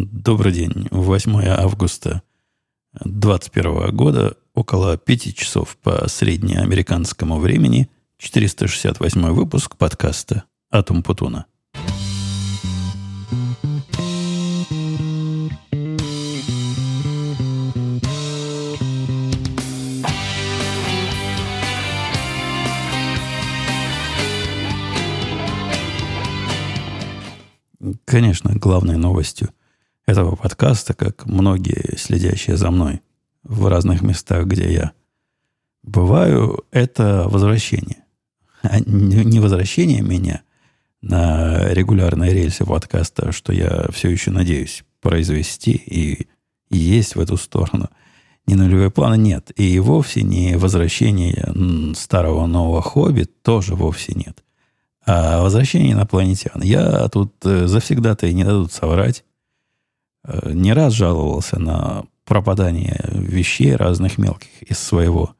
Добрый день. 8 августа 2021 года, около 5 часов по среднеамериканскому времени, 468 выпуск подкаста «Атом Путуна». Конечно, главной новостью этого подкаста, как многие следящие за мной в разных местах, где я бываю, это возвращение. А не возвращение меня на регулярной рельсе подкаста, что я все еще надеюсь произвести и есть в эту сторону. Не нулевой план нет. И вовсе не возвращение старого нового хобби тоже вовсе нет. А возвращение инопланетян. Я тут э, завсегда-то и не дадут соврать. Э, не раз жаловался на пропадание вещей разных мелких из своего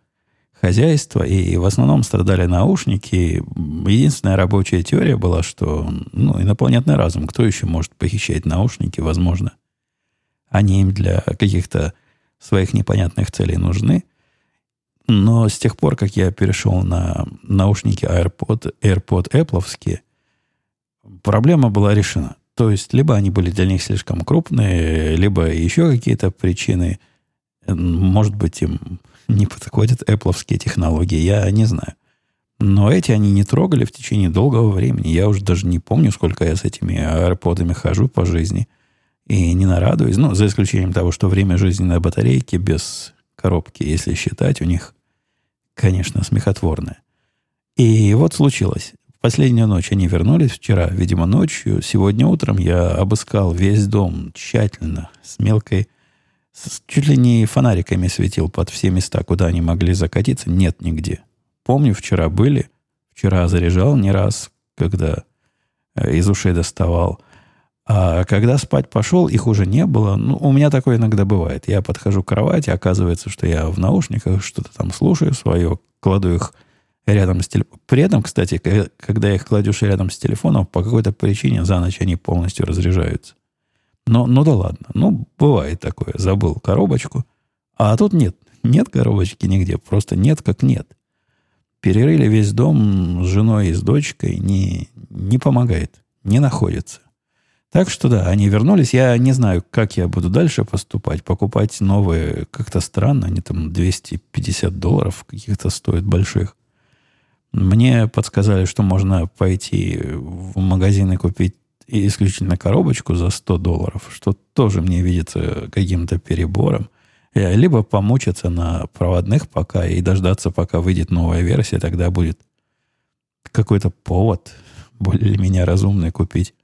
хозяйства, и в основном страдали наушники. Единственная рабочая теория была, что ну, инопланетный разум, кто еще может похищать наушники, возможно, они им для каких-то своих непонятных целей нужны. Но с тех пор, как я перешел на наушники AirPod, AirPod Apple, проблема была решена. То есть, либо они были для них слишком крупные, либо еще какие-то причины. Может быть, им не подходят Apple технологии, я не знаю. Но эти они не трогали в течение долгого времени. Я уже даже не помню, сколько я с этими AirPod'ами хожу по жизни. И не нарадуюсь. Ну, за исключением того, что время жизни на батарейке без коробки, если считать, у них, конечно, смехотворное. И вот случилось. Последнюю ночь они вернулись вчера, видимо, ночью. Сегодня утром я обыскал весь дом тщательно, с мелкой... С, чуть ли не фонариками светил под все места, куда они могли закатиться. Нет нигде. Помню, вчера были. Вчера заряжал не раз, когда э, из ушей доставал. А когда спать пошел, их уже не было. Ну, у меня такое иногда бывает. Я подхожу к кровати, оказывается, что я в наушниках что-то там слушаю свое, кладу их рядом с телефоном. При этом, кстати, когда их кладешь рядом с телефоном, по какой-то причине за ночь они полностью разряжаются. Но, ну да ладно. Ну, бывает такое. Забыл коробочку. А тут нет. Нет коробочки нигде. Просто нет как нет. Перерыли весь дом с женой и с дочкой. Не, не помогает. Не находится. Так что да, они вернулись. Я не знаю, как я буду дальше поступать. Покупать новые как-то странно. Они там 250 долларов каких-то стоят больших. Мне подсказали, что можно пойти в магазин и купить исключительно коробочку за 100 долларов, что тоже мне видится каким-то перебором. Э, либо помучиться на проводных пока и дождаться, пока выйдет новая версия, тогда будет какой-то повод более-менее разумный купить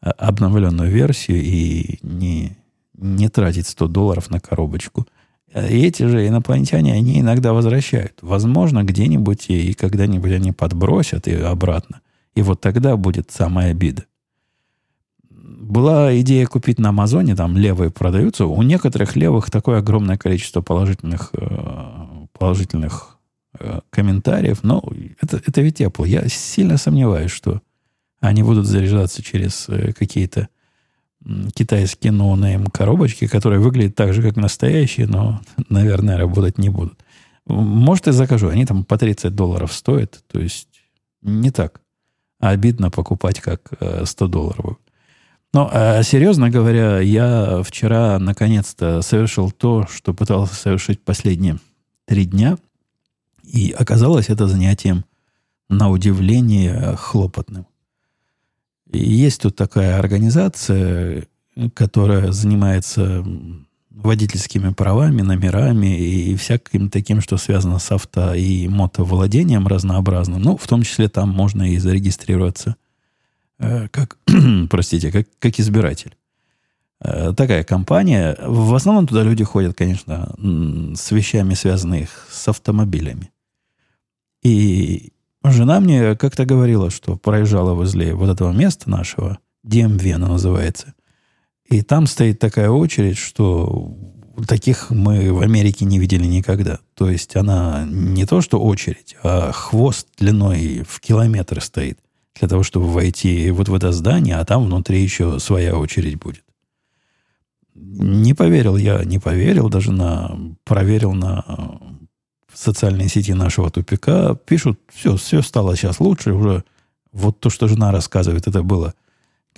а, обновленную версию и не, не тратить 100 долларов на коробочку – и эти же инопланетяне, они иногда возвращают. Возможно, где-нибудь и когда-нибудь они подбросят и обратно. И вот тогда будет самая обида. Была идея купить на Амазоне, там левые продаются. У некоторых левых такое огромное количество положительных, э, положительных э, комментариев. Но это, это ведь Apple. Я сильно сомневаюсь, что они будут заряжаться через э, какие-то китайские ноунейм коробочки, которые выглядят так же, как настоящие, но, наверное, работать не будут. Может, и закажу. Они там по 30 долларов стоят. То есть не так обидно покупать, как 100 э, долларов. Но, а, серьезно говоря, я вчера наконец-то совершил то, что пытался совершить последние три дня. И оказалось это занятием, на удивление, хлопотным. Есть тут такая организация, которая занимается водительскими правами, номерами и всяким таким, что связано с авто и мотовладением разнообразным. Ну, в том числе там можно и зарегистрироваться э, как, простите, как, как избиратель. Э, такая компания. В основном туда люди ходят, конечно, с вещами, связанными с автомобилями. И Жена мне как-то говорила, что проезжала возле вот этого места нашего, DMV оно называется. И там стоит такая очередь, что таких мы в Америке не видели никогда. То есть она не то, что очередь, а хвост длиной в километр стоит для того, чтобы войти вот в это здание, а там внутри еще своя очередь будет. Не поверил я, не поверил, даже на проверил на социальные сети нашего тупика. Пишут, все, все стало сейчас лучше, уже вот то, что жена рассказывает, это было,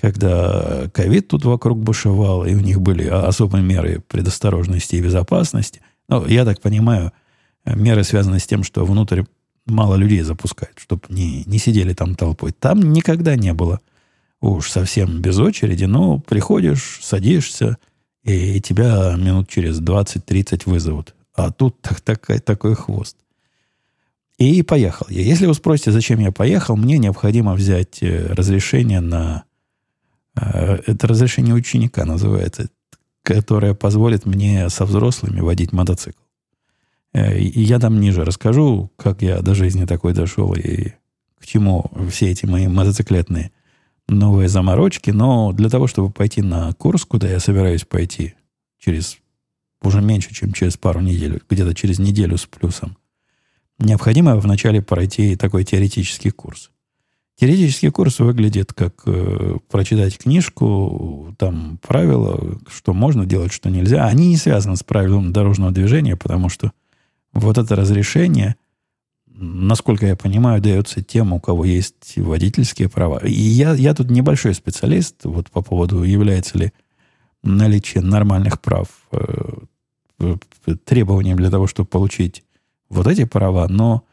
когда ковид тут вокруг бушевал, и у них были особые меры предосторожности и безопасности. Ну, я так понимаю, меры связаны с тем, что внутрь мало людей запускают, чтобы не, не сидели там толпой. Там никогда не было уж совсем без очереди, но приходишь, садишься, и тебя минут через 20-30 вызовут. А тут так, так, такой хвост. И поехал я. Если вы спросите, зачем я поехал, мне необходимо взять э, разрешение на... Э, это разрешение ученика называется, которое позволит мне со взрослыми водить мотоцикл. Э, и я там ниже расскажу, как я до жизни такой дошел и к чему все эти мои мотоциклетные новые заморочки. Но для того, чтобы пойти на курс, куда я собираюсь пойти через уже меньше, чем через пару недель, где-то через неделю с плюсом, необходимо вначале пройти такой теоретический курс. Теоретический курс выглядит как э, прочитать книжку, там правила, что можно делать, что нельзя. Они не связаны с правилом дорожного движения, потому что вот это разрешение, насколько я понимаю, дается тем, у кого есть водительские права. И я, я тут небольшой специалист вот по поводу, является ли наличие нормальных прав э, требованием для того, чтобы получить вот эти права, но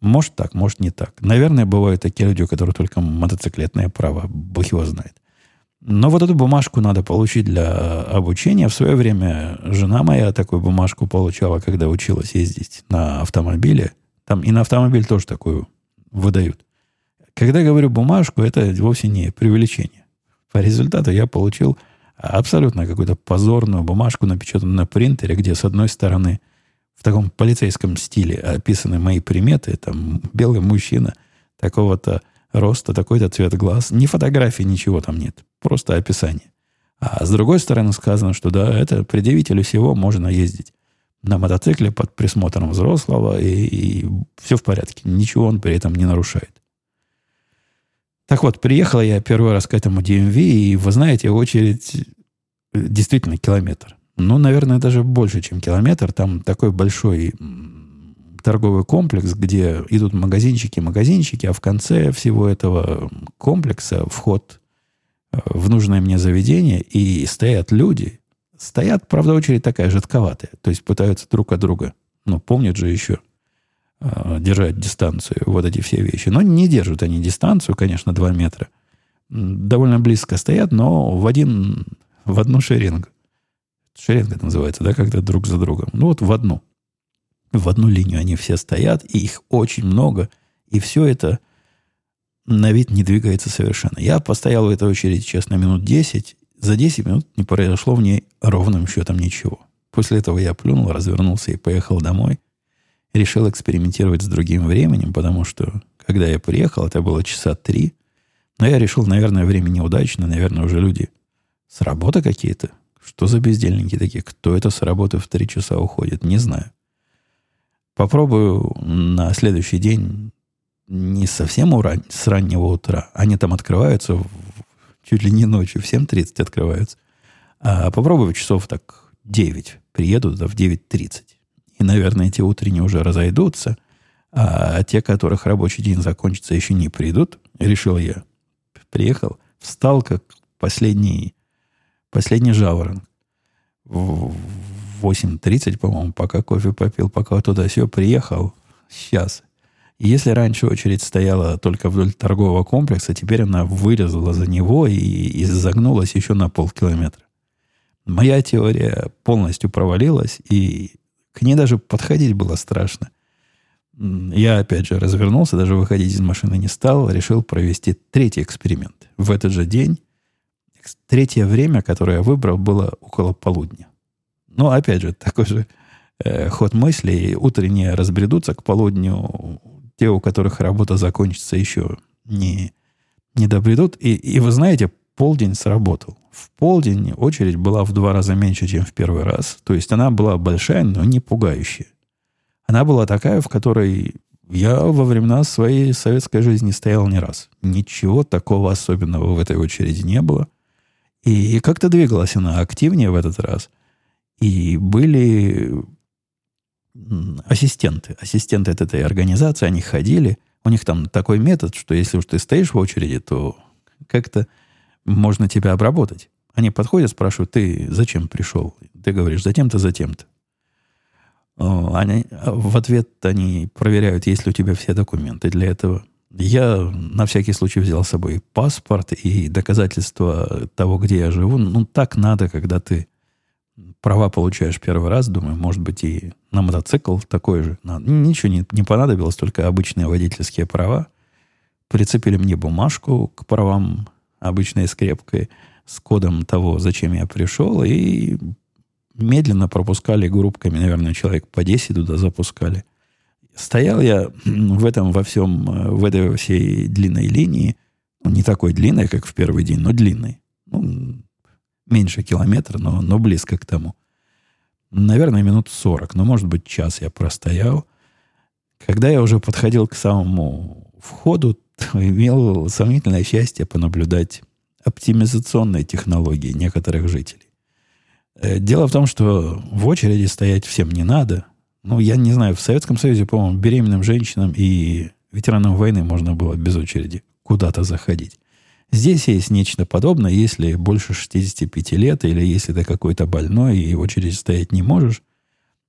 может так, может не так. Наверное, бывают такие люди, у которых только мотоциклетные права, бог его знает. Но вот эту бумажку надо получить для обучения. В свое время жена моя такую бумажку получала, когда училась ездить на автомобиле. Там и на автомобиль тоже такую выдают. Когда говорю бумажку, это вовсе не преувеличение. По результату я получил абсолютно какую-то позорную бумажку, напечатанную на принтере, где с одной стороны в таком полицейском стиле описаны мои приметы, там белый мужчина такого-то роста, такой-то цвет глаз. Ни фотографии, ничего там нет. Просто описание. А с другой стороны сказано, что да, это предъявителю всего можно ездить на мотоцикле под присмотром взрослого, и, и все в порядке. Ничего он при этом не нарушает. Так вот, приехал я первый раз к этому DMV, и, вы знаете, очередь э, действительно километр. Ну, наверное, даже больше, чем километр. Там такой большой торговый комплекс, где идут магазинчики, магазинчики, а в конце всего этого комплекса вход э, в нужное мне заведение, и стоят люди. Стоят, правда, очередь такая жидковатая. То есть пытаются друг от друга. Ну, помнят же еще держать дистанцию, вот эти все вещи. Но не держат они дистанцию, конечно, 2 метра. Довольно близко стоят, но в, один, в одну шеренгу. Шеренга это называется, да, когда друг за другом. Ну вот в одну. В одну линию они все стоят, и их очень много, и все это на вид не двигается совершенно. Я постоял в этой очереди, честно, минут 10. За 10 минут не произошло в ней ровным счетом ничего. После этого я плюнул, развернулся и поехал домой решил экспериментировать с другим временем, потому что, когда я приехал, это было часа три. Но я решил, наверное, время неудачно, наверное, уже люди с работы какие-то. Что за бездельники такие? Кто это с работы в три часа уходит? Не знаю. Попробую на следующий день не совсем уран, с раннего утра. Они там открываются в, чуть ли не ночью, в 7.30 открываются. А попробую часов так 9. Приеду туда в 9.30 и, наверное, эти утренние уже разойдутся, а те, которых рабочий день закончится, еще не придут, решил я. Приехал, встал как последний, последний жаворонок. В 8.30, по-моему, пока кофе попил, пока туда все приехал. Сейчас. Если раньше очередь стояла только вдоль торгового комплекса, теперь она вырезала за него и, и загнулась еще на полкилометра. Моя теория полностью провалилась, и к ней даже подходить было страшно. Я, опять же, развернулся, даже выходить из машины не стал, решил провести третий эксперимент. В этот же день, третье время, которое я выбрал, было около полудня. Но, опять же, такой же э, ход мыслей. Утренние разбредутся к полудню. Те, у которых работа закончится, еще не, не добредут. И, и вы знаете, полдень сработал. В полдень очередь была в два раза меньше, чем в первый раз. То есть она была большая, но не пугающая. Она была такая, в которой я во времена своей советской жизни стоял не раз. Ничего такого особенного в этой очереди не было. И как-то двигалась она активнее в этот раз. И были ассистенты. Ассистенты от этой организации, они ходили. У них там такой метод, что если уж ты стоишь в очереди, то как-то можно тебя обработать. Они подходят, спрашивают, ты зачем пришел? Ты говоришь, затем-то, затем-то. Они, в ответ они проверяют, есть ли у тебя все документы для этого. Я на всякий случай взял с собой паспорт и доказательства того, где я живу. Ну, так надо, когда ты права получаешь первый раз. Думаю, может быть, и на мотоцикл такой же. Ничего не, не понадобилось, только обычные водительские права. Прицепили мне бумажку к правам обычной скрепкой с кодом того, зачем я пришел, и медленно пропускали группками, наверное, человек по 10 туда запускали. Стоял я в этом во всем, в этой всей длинной линии, ну, не такой длинной, как в первый день, но длинной. Ну, меньше километра, но, но близко к тому. Наверное, минут 40, но, может быть, час я простоял. Когда я уже подходил к самому входу, имел сомнительное счастье понаблюдать оптимизационные технологии некоторых жителей. Э, дело в том, что в очереди стоять всем не надо. Ну, я не знаю, в Советском Союзе, по-моему, беременным женщинам и ветеранам войны можно было без очереди куда-то заходить. Здесь есть нечто подобное, если больше 65 лет, или если ты какой-то больной и в очереди стоять не можешь,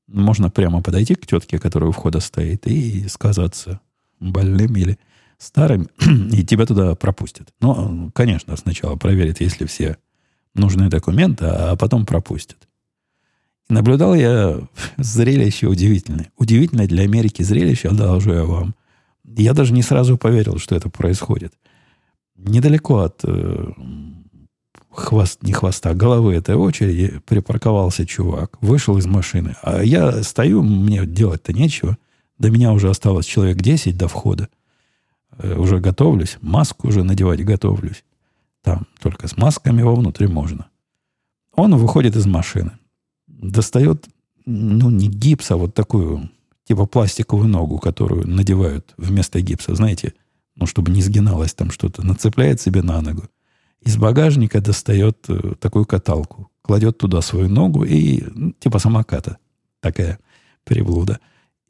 можно прямо подойти к тетке, которая у входа стоит, и сказаться больным или старым, и тебя туда пропустят. Но, конечно, сначала проверят, если все нужные документы, а потом пропустят. наблюдал я зрелище удивительное. Удивительное для Америки зрелище, одолжу я вам. Я даже не сразу поверил, что это происходит. Недалеко от э, хвост, не хвоста, головы этой очереди припарковался чувак, вышел из машины. А я стою, мне делать-то нечего. До меня уже осталось человек 10 до входа. Э, уже готовлюсь, маску уже надевать готовлюсь. Там только с масками вовнутрь можно. Он выходит из машины. Достает, ну, не гипс, а вот такую, типа пластиковую ногу, которую надевают вместо гипса, знаете, ну, чтобы не сгиналось там что-то. Нацепляет себе на ногу. Из багажника достает э, такую каталку. Кладет туда свою ногу и, ну, типа самоката. Такая приблуда.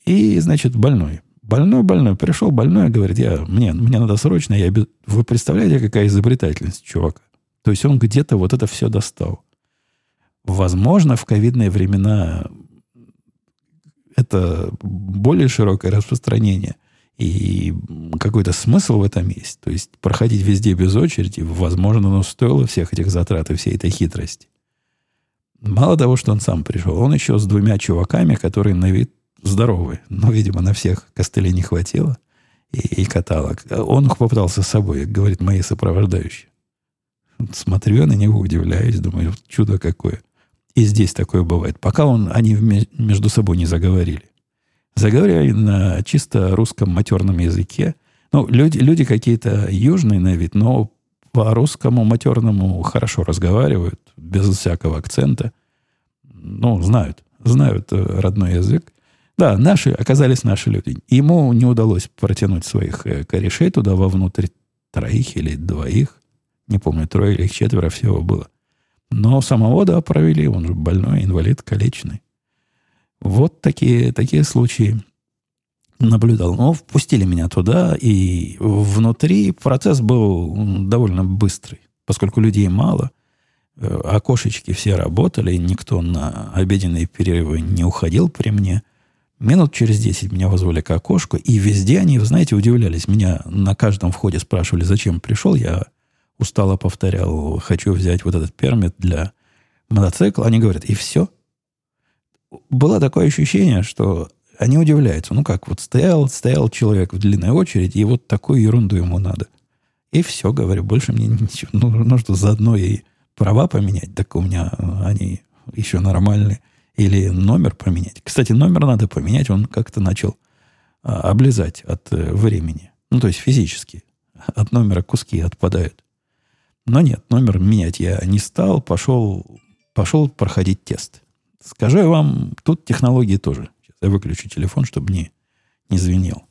И, значит, больной. Больной, больной. Пришел больной, говорит, я, мне, мне надо срочно. Я, вы представляете, какая изобретательность чувака? То есть он где-то вот это все достал. Возможно, в ковидные времена это более широкое распространение. И какой-то смысл в этом есть. То есть проходить везде без очереди, возможно, но стоило всех этих затрат и всей этой хитрости. Мало того, что он сам пришел, он еще с двумя чуваками, которые на вид здоровый. Но, видимо, на всех костылей не хватило. И, и каталог. Он попытался с собой, говорит, мои сопровождающие. Смотрю я на него, удивляюсь, думаю, чудо какое. И здесь такое бывает. Пока он, они между собой не заговорили. Заговорили на чисто русском матерном языке. Ну, люди, люди какие-то южные на вид, но по русскому матерному хорошо разговаривают, без всякого акцента. Ну, знают, знают э, родной язык. Да, наши оказались наши люди. Ему не удалось протянуть своих э, корешей туда вовнутрь троих или двоих. Не помню, трое или четверо всего было. Но самого, да, провели. Он же больной, инвалид, калечный. Вот такие, такие случаи наблюдал. Но впустили меня туда, и внутри процесс был довольно быстрый, поскольку людей мало. Э, окошечки все работали, никто на обеденные перерывы не уходил при мне. Минут через 10 меня вызвали к окошку, и везде они, знаете, удивлялись. Меня на каждом входе спрашивали, зачем пришел. Я устало повторял, хочу взять вот этот пермит для мотоцикла. Они говорят, и все. Было такое ощущение, что они удивляются. Ну как, вот стоял, стоял человек в длинной очереди, и вот такую ерунду ему надо. И все, говорю, больше мне ничего. Ну, ну что, заодно и права поменять, так у меня они еще нормальные. Или номер поменять. Кстати, номер надо поменять, он как-то начал а, облизать от э, времени. Ну, то есть физически. От номера куски отпадают. Но нет, номер менять я не стал, пошел, пошел проходить тест. Скажу я вам, тут технологии тоже. Сейчас я выключу телефон, чтобы не, не звенел.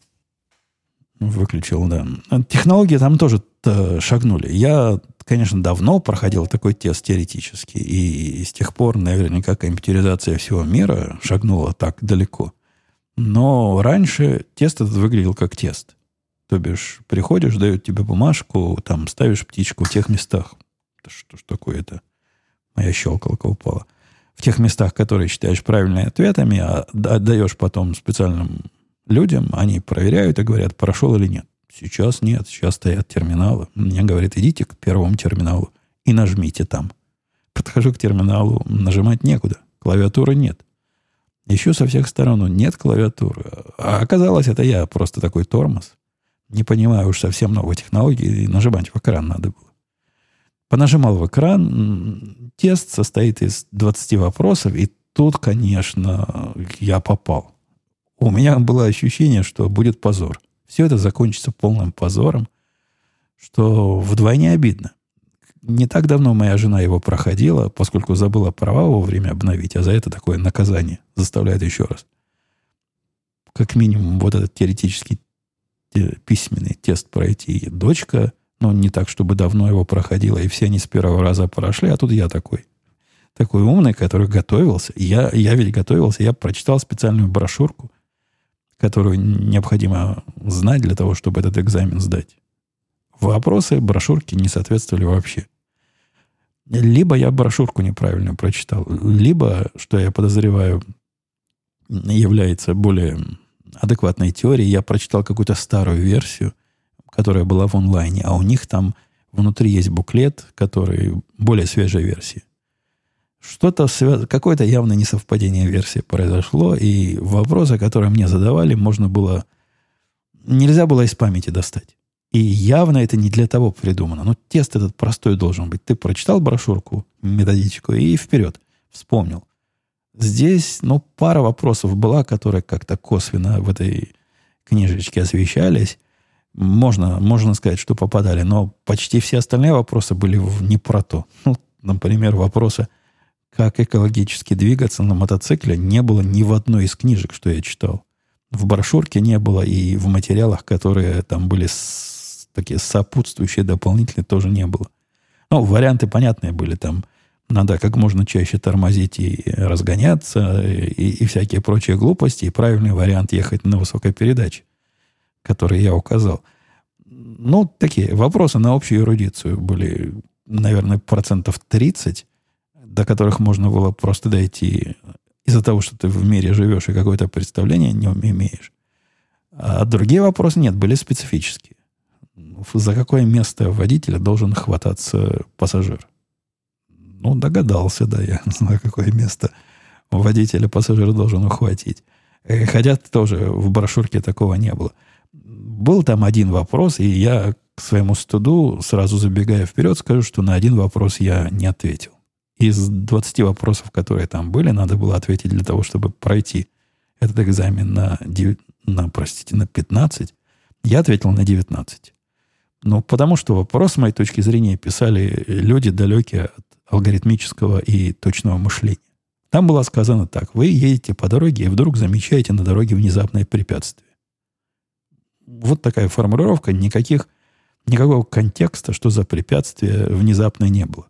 Выключил, да. Технологии там тоже шагнули. Я конечно, давно проходил такой тест теоретический, и с тех пор наверняка компьютеризация всего мира шагнула так далеко. Но раньше тест этот выглядел как тест. То бишь, приходишь, дают тебе бумажку, там ставишь птичку в тех местах. Что ж такое это? Моя щелкалка упала. В тех местах, которые считаешь правильными ответами, а отдаешь потом специальным людям, они проверяют и говорят, прошел или нет. Сейчас нет, сейчас стоят терминалы. Мне говорят, идите к первому терминалу и нажмите там. Подхожу к терминалу, нажимать некуда. Клавиатуры нет. Еще со всех сторон нет клавиатуры. А оказалось, это я просто такой тормоз. Не понимаю уж совсем новой технологии, и нажимать в экран надо было. Понажимал в экран. Тест состоит из 20 вопросов, и тут, конечно, я попал. У меня было ощущение, что будет позор. Все это закончится полным позором, что вдвойне обидно. Не так давно моя жена его проходила, поскольку забыла права вовремя обновить, а за это такое наказание заставляет еще раз. Как минимум, вот этот теоретический письменный тест пройти. Дочка, ну, не так, чтобы давно его проходила, и все они с первого раза прошли, а тут я такой. Такой умный, который готовился. Я, я ведь готовился, я прочитал специальную брошюрку, которую необходимо знать для того, чтобы этот экзамен сдать. Вопросы брошюрки не соответствовали вообще. Либо я брошюрку неправильно прочитал, либо, что я подозреваю, является более адекватной теорией, я прочитал какую-то старую версию, которая была в онлайне, а у них там внутри есть буклет, который более свежей версии. Что-то какое-то явно несовпадение версии произошло, и вопросы, которые мне задавали, можно было... Нельзя было из памяти достать. И явно это не для того придумано. Но тест этот простой должен быть. Ты прочитал брошюрку, методичку и вперед. Вспомнил. Здесь, ну, пара вопросов была, которые как-то косвенно в этой книжечке освещались. Можно, можно сказать, что попадали, но почти все остальные вопросы были не про то. Ну, например, вопросы как экологически двигаться на мотоцикле не было ни в одной из книжек, что я читал. В брошюрке не было, и в материалах, которые там были с, такие сопутствующие, дополнительные, тоже не было. Ну, варианты понятные были. Там надо как можно чаще тормозить и разгоняться, и, и всякие прочие глупости. И правильный вариант ехать на высокой передаче, который я указал. Ну, такие вопросы на общую эрудицию были, наверное, процентов 30 до которых можно было просто дойти из-за того, что ты в мире живешь и какое-то представление не имеешь. А другие вопросы нет, были специфические. За какое место водителя должен хвататься пассажир? Ну, догадался, да, я, за какое место водителя пассажир должен ухватить. Э, хотя тоже в брошюрке такого не было. Был там один вопрос, и я к своему студу, сразу забегая вперед, скажу, что на один вопрос я не ответил из 20 вопросов, которые там были, надо было ответить для того, чтобы пройти этот экзамен на, 9, на простите, на 15. Я ответил на 19. Ну, потому что вопрос, с моей точки зрения, писали люди, далекие от алгоритмического и точного мышления. Там было сказано так. Вы едете по дороге и вдруг замечаете на дороге внезапное препятствие. Вот такая формулировка. Никаких, никакого контекста, что за препятствие внезапное не было.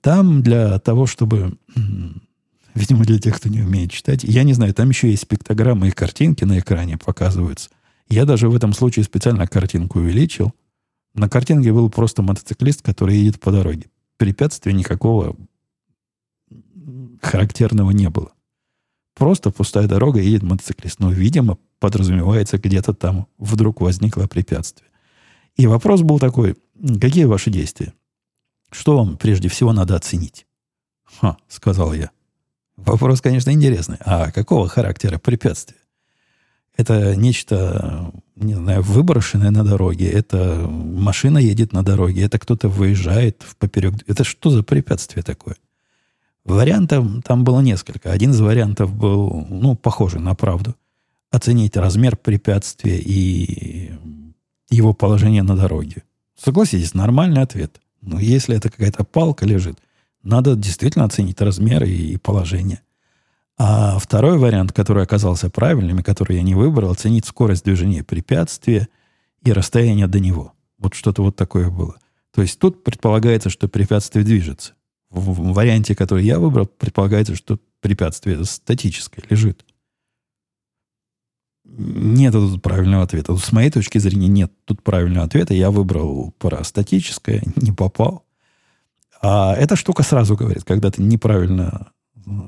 Там для того, чтобы... Видимо, для тех, кто не умеет читать. Я не знаю, там еще есть пиктограммы и картинки на экране показываются. Я даже в этом случае специально картинку увеличил. На картинке был просто мотоциклист, который едет по дороге. Препятствия никакого характерного не было. Просто пустая дорога, едет мотоциклист. Но, видимо, подразумевается, где-то там вдруг возникло препятствие. И вопрос был такой, какие ваши действия? Что вам прежде всего надо оценить? Ха, сказал я. Вопрос, конечно, интересный. А какого характера препятствие? Это нечто, не знаю, выброшенное на дороге. Это машина едет на дороге. Это кто-то выезжает в поперек. Это что за препятствие такое? Вариантов там было несколько. Один из вариантов был, ну, похожий на правду. Оценить размер препятствия и его положение на дороге. Согласитесь, нормальный ответ. Но если это какая-то палка лежит, надо действительно оценить размеры и положение. А второй вариант, который оказался правильным, и который я не выбрал, оценить скорость движения препятствия и расстояние до него. Вот что-то вот такое было. То есть тут предполагается, что препятствие движется. В, в варианте, который я выбрал, предполагается, что препятствие статическое лежит. Нет тут правильного ответа. С моей точки зрения нет тут правильного ответа. Я выбрал про статическое, не попал. А эта штука сразу говорит, когда ты неправильно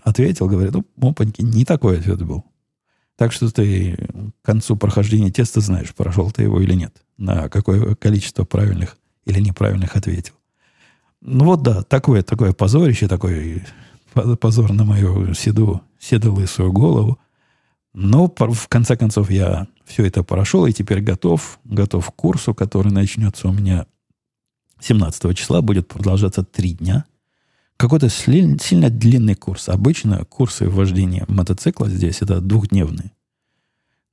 ответил, говорит, ну, опаньки, не такой ответ был. Так что ты к концу прохождения теста знаешь, прошел ты его или нет, на какое количество правильных или неправильных ответил. Ну вот да, такое, такое позорище, такой позор на мою седу, седолысую голову. Но в конце концов я все это прошел и теперь готов, готов к курсу, который начнется у меня 17 числа, будет продолжаться три дня – какой-то сильно длинный курс. Обычно курсы вождения мотоцикла здесь это двухдневные.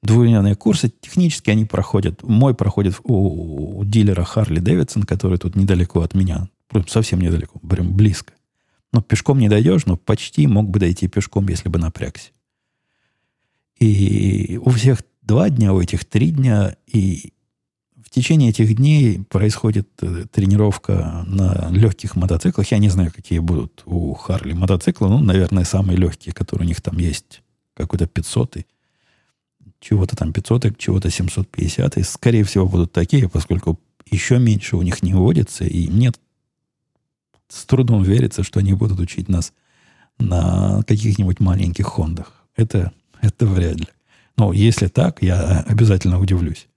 Двухдневные курсы, технически они проходят. Мой проходит у, дилера Харли Дэвидсон, который тут недалеко от меня. Совсем недалеко, прям близко. Но пешком не дойдешь, но почти мог бы дойти пешком, если бы напрягся. И у всех два дня, у этих три дня. И течение этих дней происходит э, тренировка на легких мотоциклах. Я не знаю, какие будут у Харли мотоциклы. Ну, наверное, самые легкие, которые у них там есть. Какой-то 500 чего-то там 500 чего-то 750 и скорее всего будут такие, поскольку еще меньше у них не водится, и мне с трудом верится, что они будут учить нас на каких-нибудь маленьких хондах. Это, это вряд ли. Но если так, я обязательно удивлюсь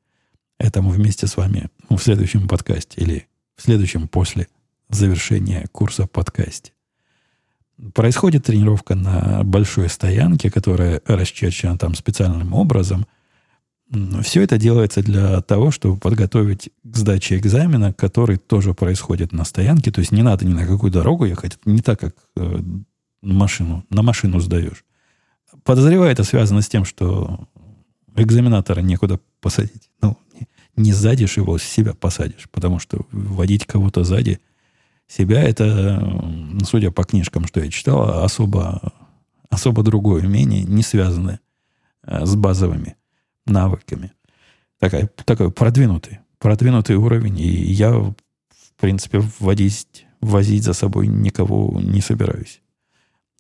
этому вместе с вами в следующем подкасте или в следующем после завершения курса подкасте. Происходит тренировка на большой стоянке, которая расчерчена там специальным образом. Все это делается для того, чтобы подготовить к сдаче экзамена, который тоже происходит на стоянке. То есть не надо ни на какую дорогу ехать, не так, как э, машину, на машину сдаешь. Подозреваю, это связано с тем, что экзаменатора некуда посадить. Ну, не сзади его, себя посадишь. Потому что водить кого-то сзади себя, это, судя по книжкам, что я читал, особо, особо другое умение, не связанное э, с базовыми навыками. Такая, такой продвинутый, продвинутый уровень. И я, в принципе, водить, возить за собой никого не собираюсь.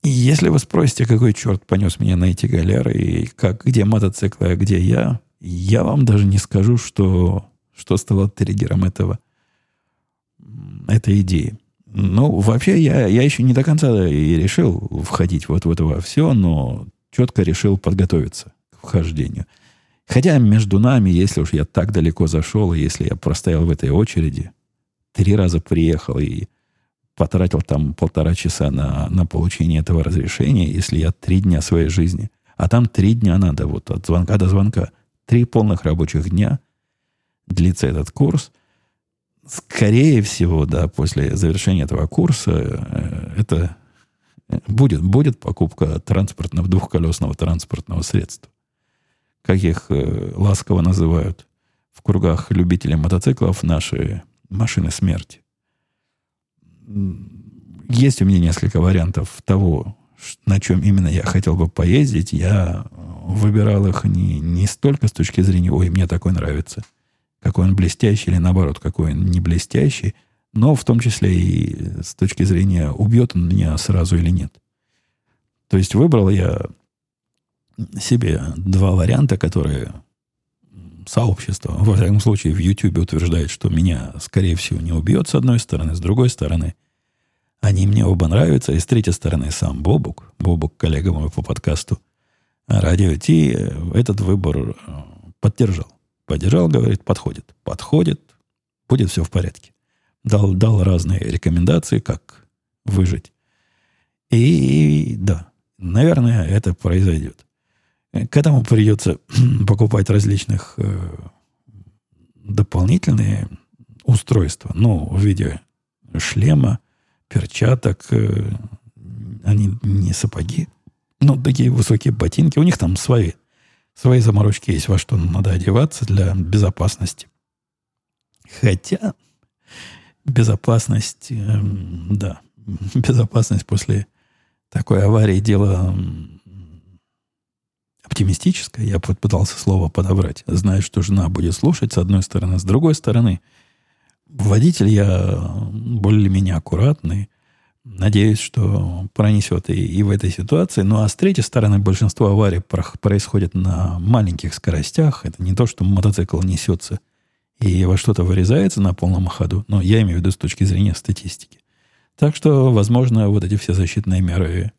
И если вы спросите, какой черт понес меня на эти галеры, и как, где мотоциклы, а где я, я вам даже не скажу, что, что стало триггером этого, этой идеи. Ну, вообще, я, я еще не до конца и решил входить вот в это во все, но четко решил подготовиться к вхождению. Хотя между нами, если уж я так далеко зашел, если я простоял в этой очереди, три раза приехал и потратил там полтора часа на, на получение этого разрешения, если я три дня своей жизни, а там три дня надо вот от звонка до звонка – Три полных рабочих дня длится этот курс. Скорее всего, да, после завершения этого курса э, это будет, будет покупка транспортного, двухколесного транспортного средства. Как их э, ласково называют в кругах любителей мотоциклов наши машины смерти. Есть у меня несколько вариантов того, на чем именно я хотел бы поездить. Я выбирал их не, не столько с точки зрения, ой, мне такой нравится, какой он блестящий, или наоборот, какой он не блестящий, но в том числе и с точки зрения, убьет он меня сразу или нет. То есть выбрал я себе два варианта, которые сообщество, во всяком случае, в YouTube утверждает, что меня, скорее всего, не убьет с одной стороны, с другой стороны, они мне оба нравятся, и с третьей стороны сам Бобук, Бобук, коллега мой по подкасту, Радио Ти этот выбор э, поддержал. Поддержал, говорит, подходит. Подходит, будет все в порядке. Дал, дал разные рекомендации, как выжить. И да, наверное, это произойдет. К этому придется покупать различных э, дополнительные устройства, ну, в виде шлема, перчаток, э, они не сапоги, ну, такие высокие ботинки. У них там свои, свои заморочки есть, во что надо одеваться для безопасности. Хотя безопасность, э, да, безопасность после такой аварии дело оптимистическое. Я пытался слово подобрать. Знаю, что жена будет слушать, с одной стороны. С другой стороны, водитель я более-менее аккуратный. Надеюсь, что пронесет и, и в этой ситуации. Ну а с третьей стороны, большинство аварий происходит на маленьких скоростях. Это не то, что мотоцикл несется и во что-то вырезается на полном ходу, но я имею в виду с точки зрения статистики. Так что, возможно, вот эти все защитные меры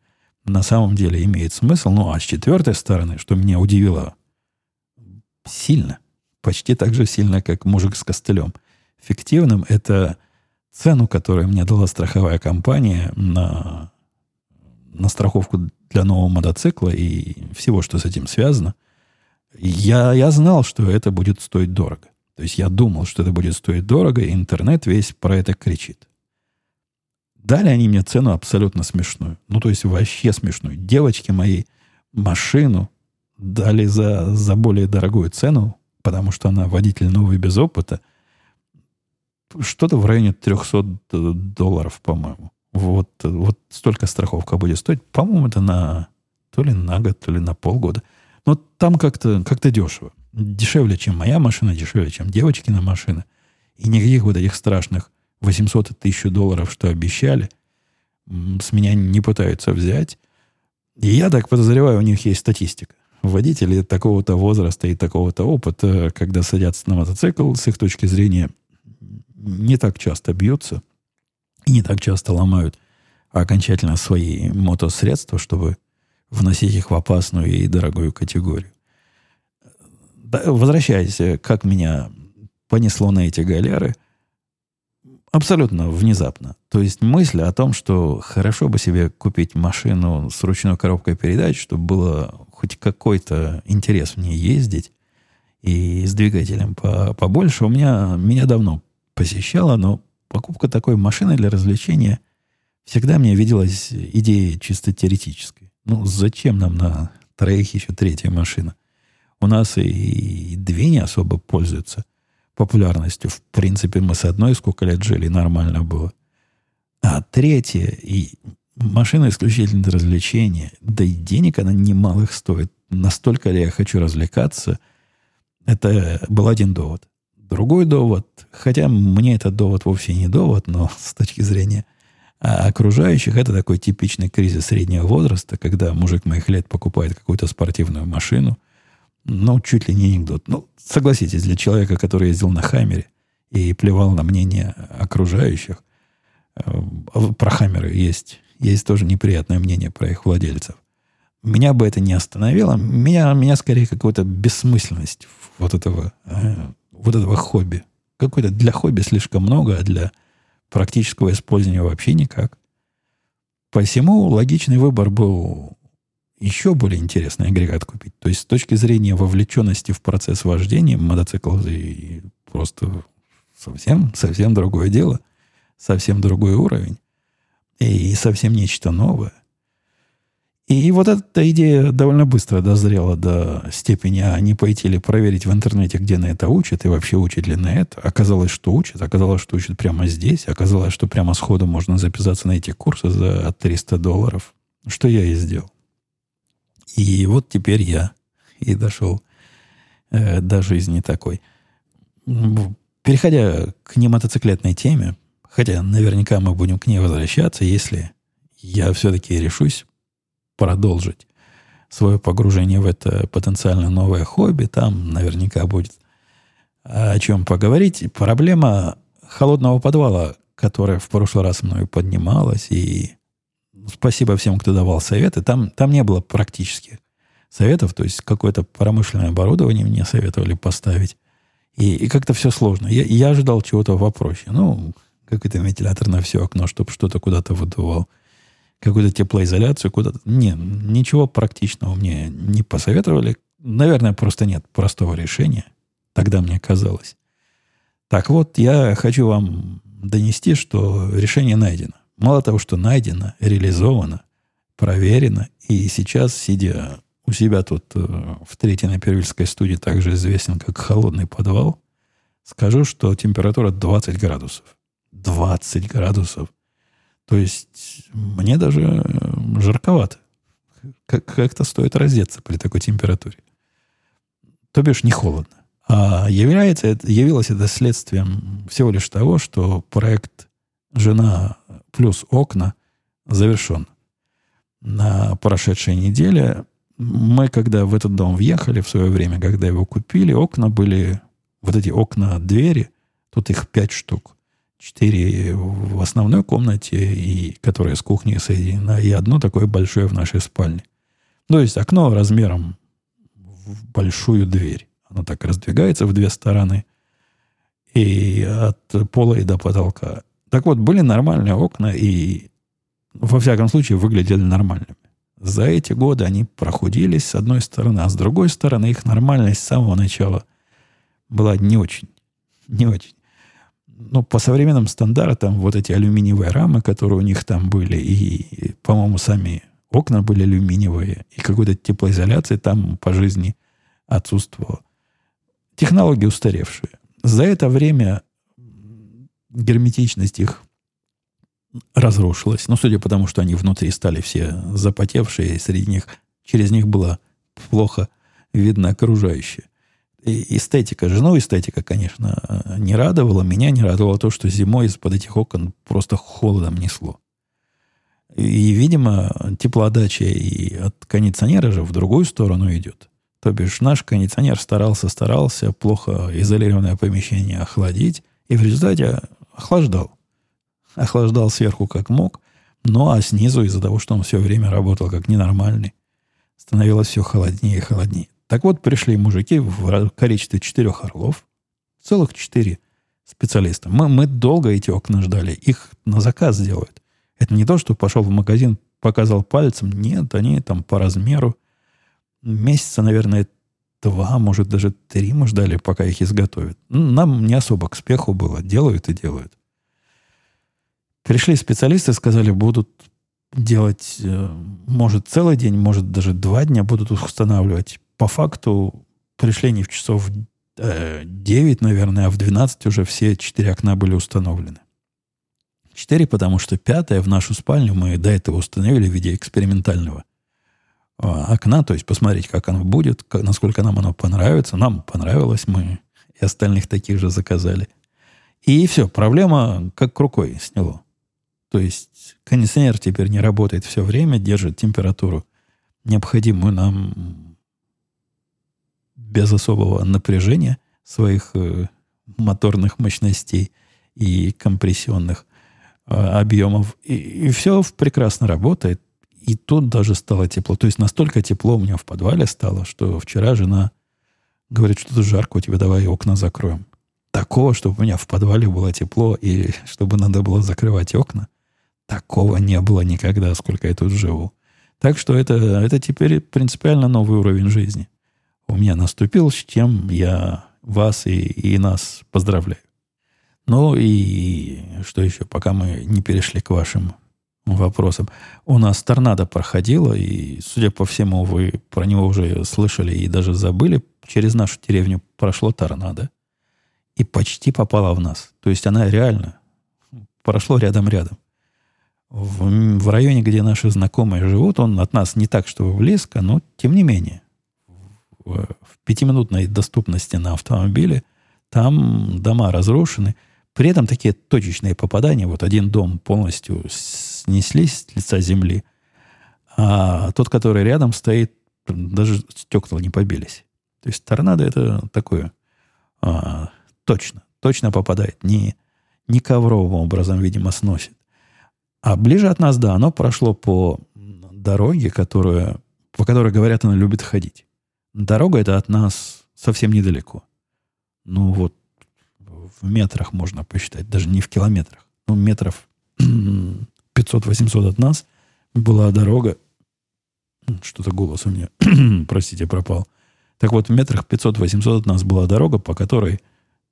на самом деле имеют смысл. Ну, а с четвертой стороны, что меня удивило сильно, почти так же сильно, как мужик с костылем, фиктивным, это цену, которую мне дала страховая компания на, на страховку для нового мотоцикла и всего, что с этим связано. Я, я знал, что это будет стоить дорого. То есть я думал, что это будет стоить дорого, и интернет весь про это кричит. Дали они мне цену абсолютно смешную. Ну, то есть вообще смешную. Девочки моей машину дали за, за более дорогую цену, потому что она водитель новый без опыта. Что-то в районе 300 долларов, по-моему. Вот, вот столько страховка будет стоить. По-моему, это на то ли на год, то ли на полгода. Но там как-то как дешево дешевле, чем моя машина, дешевле, чем девочкина машина. И никаких вот этих страшных 800 и 1000 долларов, что обещали, с меня не пытаются взять. И я так подозреваю, у них есть статистика. Водители такого-то возраста и такого-то опыта, когда садятся на мотоцикл, с их точки зрения, не так часто бьются и не так часто ломают окончательно свои мотосредства, чтобы вносить их в опасную и дорогую категорию возвращаясь, как меня понесло на эти галеры, абсолютно внезапно. То есть мысль о том, что хорошо бы себе купить машину с ручной коробкой передач, чтобы было хоть какой-то интерес в ней ездить, и с двигателем по, побольше, у меня, меня давно посещала, но покупка такой машины для развлечения всегда мне виделась идеей чисто теоретической. Ну, зачем нам на троих еще третья машина? у нас и две не особо пользуются популярностью. В принципе, мы с одной сколько лет жили, нормально было. А третья, и машина исключительно для развлечения, да и денег она немалых стоит. Настолько ли я хочу развлекаться, это был один довод. Другой довод, хотя мне этот довод вовсе не довод, но с точки зрения окружающих, это такой типичный кризис среднего возраста, когда мужик моих лет покупает какую-то спортивную машину, ну, чуть ли не анекдот. Ну, согласитесь, для человека, который ездил на Хаммере и плевал на мнение окружающих, э, про Хаммеры есть, есть тоже неприятное мнение про их владельцев. Меня бы это не остановило. Меня, меня скорее какая-то бессмысленность вот этого, э, вот этого хобби. Какой-то для хобби слишком много, а для практического использования вообще никак. Посему логичный выбор был еще более интересный агрегат купить. То есть с точки зрения вовлеченности в процесс вождения мотоцикл и просто совсем, совсем другое дело, совсем другой уровень и совсем нечто новое. И вот эта идея довольно быстро дозрела до степени, а не пойти ли проверить в интернете, где на это учат, и вообще учат ли на это. Оказалось, что учат. Оказалось, что учат прямо здесь. Оказалось, что прямо сходу можно записаться на эти курсы за 300 долларов. Что я и сделал. И вот теперь я и дошел э, до жизни такой. Переходя к немотоциклетной теме, хотя наверняка мы будем к ней возвращаться, если я все-таки решусь продолжить свое погружение в это потенциально новое хобби, там наверняка будет о чем поговорить. Проблема холодного подвала, которая в прошлый раз мною поднималась, и спасибо всем, кто давал советы. Там, там не было практически советов, то есть какое-то промышленное оборудование мне советовали поставить. И, и как-то все сложно. Я, я ожидал чего-то попроще. Ну, какой-то вентилятор на все окно, чтобы что-то куда-то выдувал. Какую-то теплоизоляцию куда-то. Не, ничего практичного мне не посоветовали. Наверное, просто нет простого решения. Тогда мне казалось. Так вот, я хочу вам донести, что решение найдено. Мало того, что найдено, реализовано, проверено, и сейчас, сидя у себя тут э, в третьей на Первильской студии, также известен как холодный подвал, скажу, что температура 20 градусов. 20 градусов. То есть мне даже э, жарковато. Как- как-то стоит раздеться при такой температуре. То бишь не холодно. А является, явилось это следствием всего лишь того, что проект «Жена плюс окна» завершен. На прошедшей неделе мы, когда в этот дом въехали в свое время, когда его купили, окна были, вот эти окна двери, тут их пять штук. Четыре в основной комнате, и, которая с кухней соединена, и одно такое большое в нашей спальне. То есть окно размером в большую дверь. Оно так раздвигается в две стороны. И от пола и до потолка. Так вот, были нормальные окна, и во всяком случае выглядели нормальными. За эти годы они прохудились с одной стороны, а с другой стороны их нормальность с самого начала была не очень. Не очень. Но по современным стандартам вот эти алюминиевые рамы, которые у них там были, и, по-моему, сами окна были алюминиевые, и какой-то теплоизоляции там по жизни отсутствовало. Технологии устаревшие. За это время герметичность их разрушилась. Ну, судя по тому, что они внутри стали все запотевшие, и среди них, через них было плохо видно окружающее. И эстетика, жену эстетика, конечно, не радовала. Меня не радовало то, что зимой из-под этих окон просто холодом несло. И, видимо, теплоотдача и от кондиционера же в другую сторону идет. То бишь наш кондиционер старался, старался плохо изолированное помещение охладить, и в результате охлаждал охлаждал сверху как мог, ну а снизу из-за того, что он все время работал как ненормальный, становилось все холоднее и холоднее. Так вот, пришли мужики в количестве четырех орлов, целых четыре специалиста. Мы, мы долго эти окна ждали, их на заказ делают. Это не то, что пошел в магазин, показал пальцем. Нет, они там по размеру. Месяца, наверное, два, может, даже три мы ждали, пока их изготовят. Нам не особо к спеху было. Делают и делают. Пришли специалисты, сказали, будут делать, э, может, целый день, может, даже два дня будут устанавливать. По факту пришли не в часов 9, э, наверное, а в 12 уже все четыре окна были установлены. Четыре, потому что пятое в нашу спальню мы до этого установили в виде экспериментального окна, то есть посмотреть, как оно будет, как, насколько нам оно понравится. Нам понравилось, мы и остальных таких же заказали. И все, проблема как рукой сняло. То есть кондиционер теперь не работает все время, держит температуру, необходимую нам без особого напряжения своих э, моторных мощностей и компрессионных э, объемов. И, и все прекрасно работает. И тут даже стало тепло. То есть настолько тепло у меня в подвале стало, что вчера жена говорит, что тут жарко, у тебя давай окна закроем. Такого, чтобы у меня в подвале было тепло, и чтобы надо было закрывать окна, Такого не было никогда, сколько я тут живу. Так что это, это теперь принципиально новый уровень жизни. У меня наступил, с чем я вас и, и нас поздравляю. Ну и что еще, пока мы не перешли к вашим вопросам. У нас торнадо проходило, и, судя по всему, вы про него уже слышали и даже забыли. Через нашу деревню прошло торнадо и почти попало в нас. То есть она реально прошло рядом-рядом в, в районе, где наши знакомые живут, он от нас не так, что близко, но тем не менее. В, в пятиминутной доступности на автомобиле там дома разрушены. При этом такие точечные попадания. Вот один дом полностью снеслись с лица земли, а тот, который рядом стоит, даже стекла не побились. То есть торнадо это такое а, точно, точно попадает. Не, не ковровым образом, видимо, сносит. А ближе от нас, да, оно прошло по дороге, которая, по которой, говорят, она любит ходить. Дорога это от нас совсем недалеко. Ну вот в метрах можно посчитать, даже не в километрах. Ну, метров 500-800 от нас была дорога. Что-то голос у меня, простите, пропал. Так вот, в метрах 500-800 от нас была дорога, по которой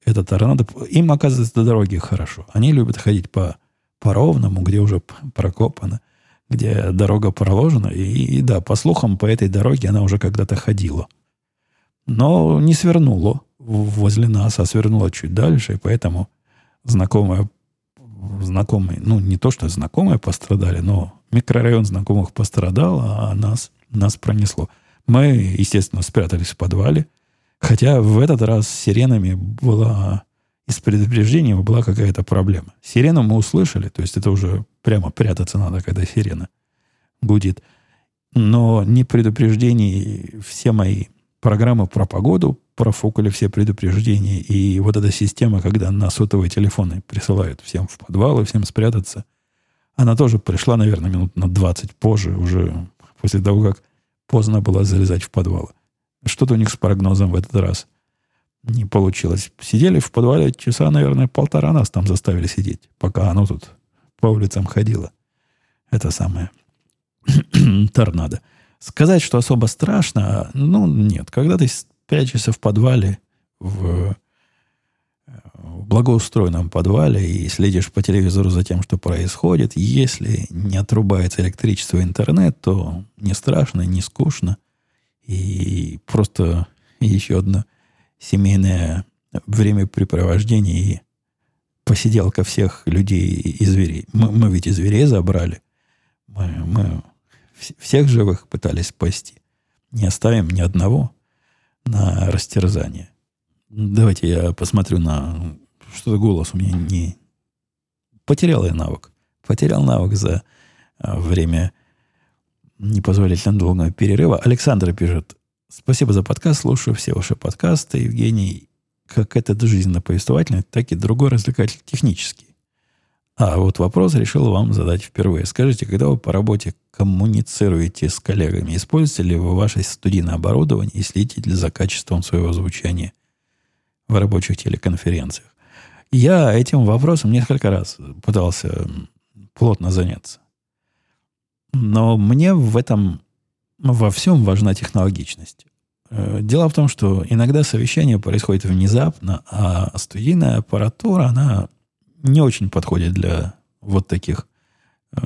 эта торнадо... Им, оказывается, до дороги хорошо. Они любят ходить по по ровному, где уже прокопано, где дорога проложена. И, и да, по слухам, по этой дороге она уже когда-то ходила. Но не свернула возле нас, а свернула чуть дальше, и поэтому знакомые, знакомые, ну, не то, что знакомые пострадали, но микрорайон знакомых пострадал, а нас, нас пронесло. Мы, естественно, спрятались в подвале, Хотя в этот раз с сиренами была из предупреждения была какая-то проблема. Сирену мы услышали, то есть это уже прямо прятаться надо, когда сирена гудит. Но не предупреждений, все мои программы про погоду профукали все предупреждения. И вот эта система, когда на сотовые телефоны присылают всем в подвал и всем спрятаться, она тоже пришла, наверное, минут на 20 позже, уже после того, как поздно было залезать в подвал. Что-то у них с прогнозом в этот раз не получилось. Сидели в подвале часа, наверное, полтора нас там заставили сидеть, пока оно тут по улицам ходило. Это самое торнадо. Сказать, что особо страшно, ну, нет. Когда ты прячешься в подвале, в, в благоустроенном подвале и следишь по телевизору за тем, что происходит, если не отрубается электричество и интернет, то не страшно, не скучно. И просто еще одно семейное времяпрепровождение и посиделка всех людей и зверей. Мы, мы ведь и зверей забрали. Мы, мы всех живых пытались спасти. Не оставим ни одного на растерзание. Давайте я посмотрю на... Что-то голос у меня не... Потерял я навык. Потерял навык за а, время непозволительно долгого перерыва. Александр пишет. Спасибо за подкаст. Слушаю все ваши подкасты. Евгений, как этот жизненно-повествовательный, так и другой развлекатель технический. А вот вопрос решил вам задать впервые. Скажите, когда вы по работе коммуницируете с коллегами, используете ли вы ваше студийное оборудование и следите ли за качеством своего звучания в рабочих телеконференциях? Я этим вопросом несколько раз пытался плотно заняться. Но мне в этом во всем важна технологичность. Э, дело в том, что иногда совещание происходит внезапно, а студийная аппаратура, она не очень подходит для вот таких э,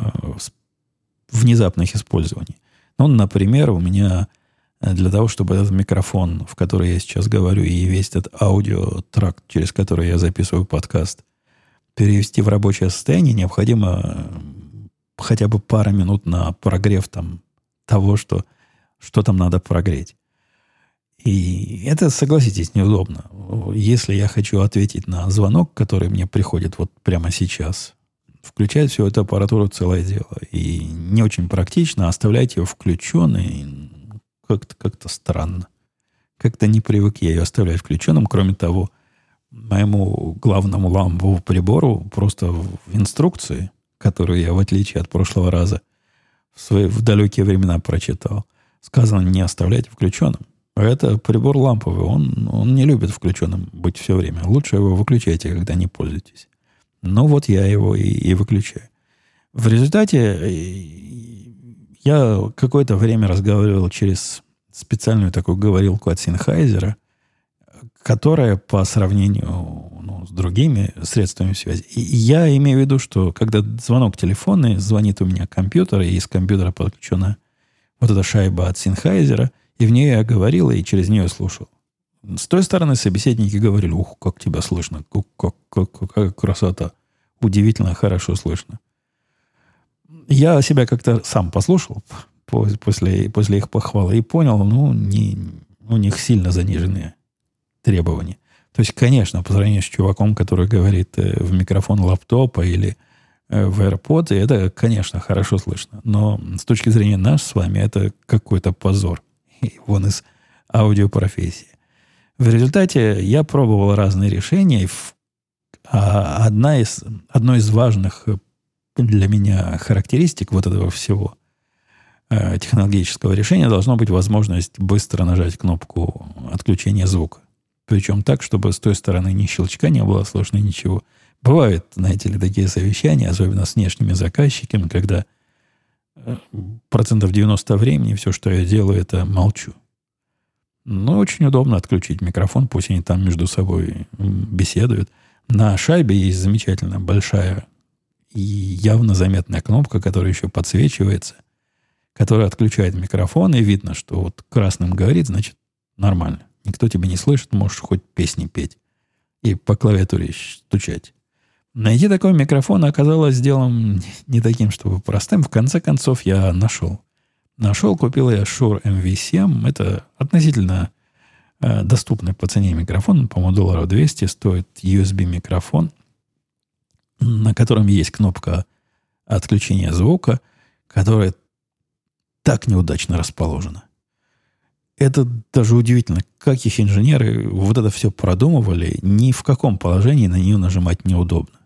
внезапных использований. Ну, например, у меня э, для того, чтобы этот микрофон, в который я сейчас говорю, и весь этот аудиотракт, через который я записываю подкаст, перевести в рабочее состояние, необходимо э, хотя бы пара минут на прогрев там того, что, что там надо прогреть. И это, согласитесь, неудобно. Если я хочу ответить на звонок, который мне приходит вот прямо сейчас, включать всю эту аппаратуру целое дело. И не очень практично, оставлять ее включенной как-то как странно. Как-то не привык я ее оставлять включенным. Кроме того, моему главному ламповому прибору просто в инструкции, которую я, в отличие от прошлого раза, в, свои, в далекие времена прочитал, сказано не оставлять включенным. А это прибор ламповый, он, он не любит включенным быть все время. Лучше его выключайте, когда не пользуетесь. Ну вот я его и, и выключаю. В результате э, я какое-то время разговаривал через специальную такую говорилку от Синхайзера, которая по сравнению ну, с другими средствами связи. И я имею в виду, что когда звонок телефонный, звонит у меня компьютер, и из компьютера подключена вот эта шайба от Синхайзера, и в нее я говорил, и через нее слушал. С той стороны собеседники говорили, ух, как тебя слышно, как, как, как, какая красота. Удивительно хорошо слышно. Я себя как-то сам послушал после, после их похвалы и понял, ну, не, у них сильно заниженные требования. То есть, конечно, по сравнению с чуваком, который говорит э, в микрофон лаптопа или э, в AirPods, это, конечно, хорошо слышно. Но с точки зрения нас с вами, это какой-то позор вон из аудиопрофессии. В результате я пробовал разные решения. А одна из, одно из важных для меня характеристик вот этого всего э, технологического решения должна быть возможность быстро нажать кнопку отключения звука. Причем так, чтобы с той стороны ни щелчка не было слышно, ничего. Бывают, знаете ли, такие совещания, особенно с внешними заказчиками, когда процентов 90 времени все, что я делаю, это молчу. Но очень удобно отключить микрофон, пусть они там между собой беседуют. На шайбе есть замечательно большая и явно заметная кнопка, которая еще подсвечивается, которая отключает микрофон, и видно, что вот красным говорит, значит, нормально. Никто тебя не слышит, можешь хоть песни петь и по клавиатуре стучать. Найти такой микрофон оказалось делом не таким, чтобы простым. В конце концов, я нашел. Нашел, купил я Shure MV7. Это относительно э, доступный по цене микрофон, по-моему, долларов 200 стоит USB-микрофон, на котором есть кнопка отключения звука, которая так неудачно расположена. Это даже удивительно, как их инженеры вот это все продумывали, ни в каком положении на нее нажимать неудобно.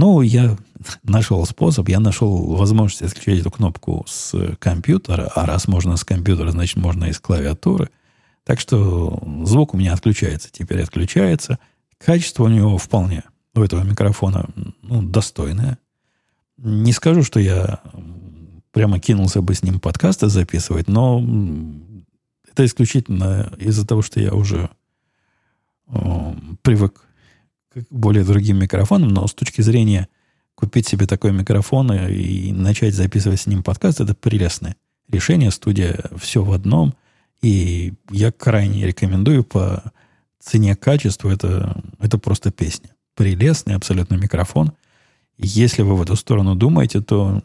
Ну, я нашел способ, я нашел возможность отключать эту кнопку с компьютера, а раз можно с компьютера, значит, можно и с клавиатуры. Так что звук у меня отключается, теперь отключается. Качество у него вполне у этого микрофона ну, достойное. Не скажу, что я прямо кинулся бы с ним подкасты записывать, но это исключительно из-за того, что я уже э, привык более другим микрофоном, но с точки зрения купить себе такой микрофон и начать записывать с ним подкаст, это прелестное решение. Студия все в одном. И я крайне рекомендую по цене качеству. Это, это просто песня. Прелестный абсолютно микрофон. Если вы в эту сторону думаете, то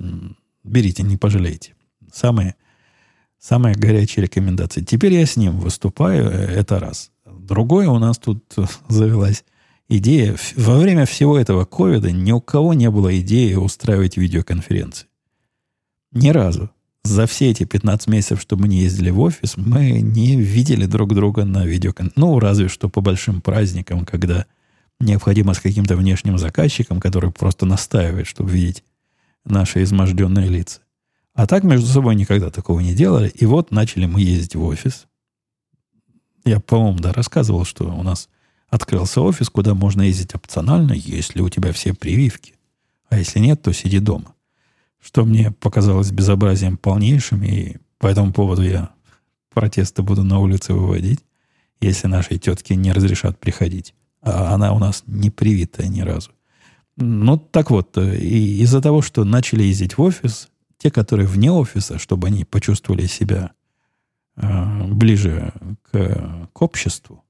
берите, не пожалеете. Самые, самые горячие рекомендации. Теперь я с ним выступаю, э, это раз. Другое у нас тут завелась идея, во время всего этого ковида ни у кого не было идеи устраивать видеоконференции. Ни разу. За все эти 15 месяцев, что мы не ездили в офис, мы не видели друг друга на видеоконференции. Ну, разве что по большим праздникам, когда необходимо с каким-то внешним заказчиком, который просто настаивает, чтобы видеть наши изможденные лица. А так между собой никогда такого не делали. И вот начали мы ездить в офис. Я, по-моему, да, рассказывал, что у нас открылся офис, куда можно ездить опционально, если у тебя все прививки. А если нет, то сиди дома. Что мне показалось безобразием полнейшим, и по этому поводу я протесты буду на улице выводить, если нашей тетке не разрешат приходить. А она у нас не привитая ни разу. Ну, так вот, и из-за того, что начали ездить в офис, те, которые вне офиса, чтобы они почувствовали себя э, ближе к, к обществу,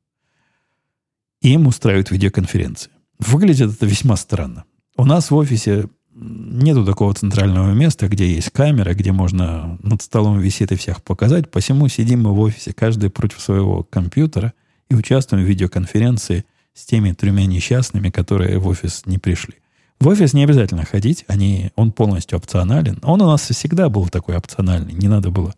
им устраивают видеоконференции. Выглядит это весьма странно. У нас в офисе нету такого центрального места, где есть камера, где можно над столом висит и всех показать. Посему сидим мы в офисе, каждый против своего компьютера и участвуем в видеоконференции с теми тремя несчастными, которые в офис не пришли. В офис не обязательно ходить, они, он полностью опционален. Он у нас всегда был такой опциональный, не надо было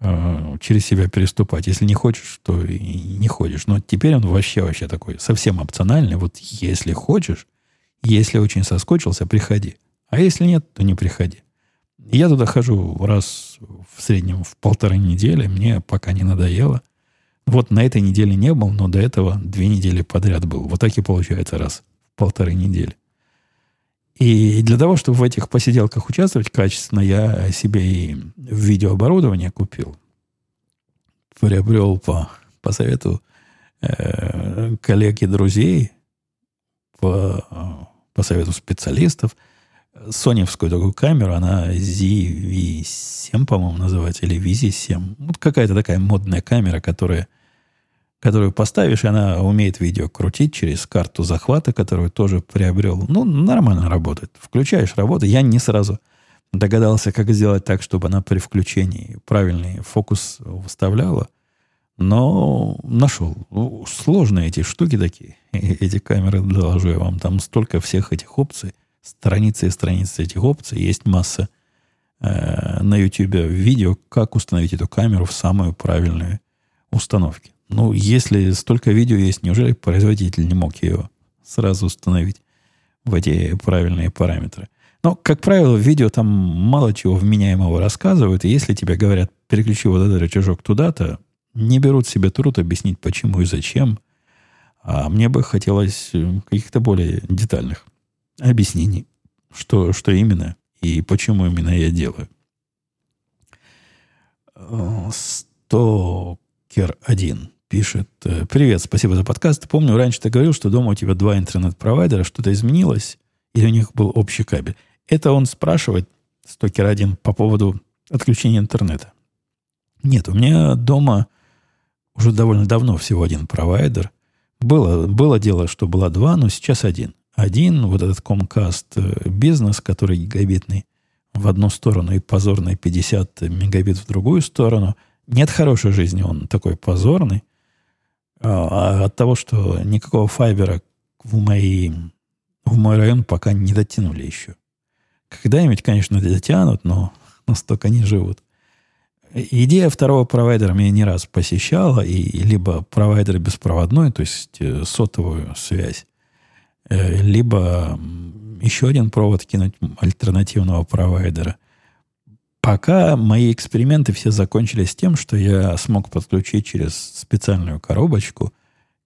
э, через себя переступать. Если не хочешь, то и не ходишь. Но теперь он вообще, вообще такой совсем опциональный. Вот если хочешь, если очень соскучился, приходи. А если нет, то не приходи. Я туда хожу раз в среднем в полторы недели. Мне пока не надоело. Вот на этой неделе не был, но до этого две недели подряд был. Вот так и получается раз в полторы недели. И для того, чтобы в этих посиделках участвовать качественно, я себе и видеооборудование купил. Приобрел по, по совету э, коллег и друзей, по, по совету специалистов, соневскую такую камеру, она ZV-7, по-моему, называется, или VZ-7. Вот какая-то такая модная камера, которая – которую поставишь, и она умеет видео крутить через карту захвата, которую тоже приобрел. Ну, нормально работает. Включаешь работу. Я не сразу догадался, как сделать так, чтобы она при включении правильный фокус выставляла. Но нашел. Ну, сложные эти штуки такие. Эти камеры, доложу я вам. Там столько всех этих опций. Страницы и страницы этих опций. Есть масса э, на YouTube видео, как установить эту камеру в самую правильную установке. Ну, если столько видео есть, неужели производитель не мог ее сразу установить в эти правильные параметры? Но, как правило, в видео там мало чего вменяемого рассказывают, и если тебе говорят, переключи вот этот рычажок туда-то, не берут себе труд объяснить, почему и зачем. А мне бы хотелось э, каких-то более детальных объяснений, что, что именно и почему именно я делаю. Э, Стокер 1 пишет. «Э, Привет, спасибо за подкаст. Помню, раньше ты говорил, что дома у тебя два интернет-провайдера, что-то изменилось, или у них был общий кабель. Это он спрашивает, стокер один, по поводу отключения интернета. Нет, у меня дома уже довольно давно всего один провайдер. Было, было дело, что было два, но сейчас один. Один, вот этот Comcast э, бизнес, который гигабитный в одну сторону и позорный 50 мегабит в другую сторону. Нет хорошей жизни, он такой позорный. А от того, что никакого файбера в, мои, в мой район пока не дотянули еще. Когда-нибудь, конечно, дотянут, но настолько не живут. Идея второго провайдера меня не раз посещала, и либо провайдер беспроводной, то есть э, сотовую связь, э, либо еще один провод кинуть альтернативного провайдера. Пока мои эксперименты все закончились тем, что я смог подключить через специальную коробочку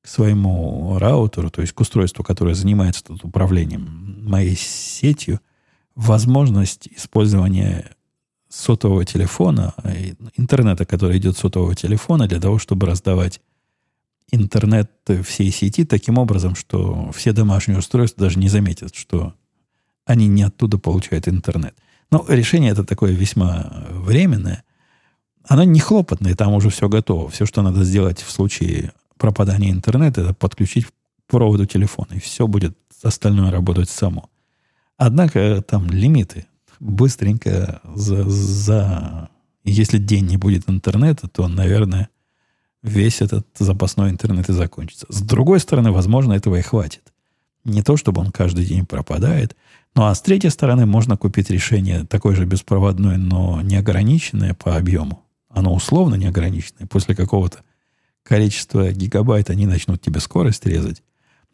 к своему раутеру, то есть к устройству, которое занимается тут управлением моей сетью, возможность использования сотового телефона, интернета, который идет с сотового телефона, для того, чтобы раздавать интернет всей сети таким образом, что все домашние устройства даже не заметят, что они не оттуда получают интернет. Но решение это такое весьма временное. Оно не хлопотное, там уже все готово. Все, что надо сделать в случае пропадания интернета, это подключить к проводу телефона, и все будет остальное работать само. Однако там лимиты быстренько за, за... Если день не будет интернета, то, наверное, весь этот запасной интернет и закончится. С другой стороны, возможно, этого и хватит. Не то, чтобы он каждый день пропадает. Ну, а с третьей стороны, можно купить решение такое же беспроводное, но неограниченное по объему. Оно условно неограниченное. После какого-то количества гигабайт они начнут тебе скорость резать.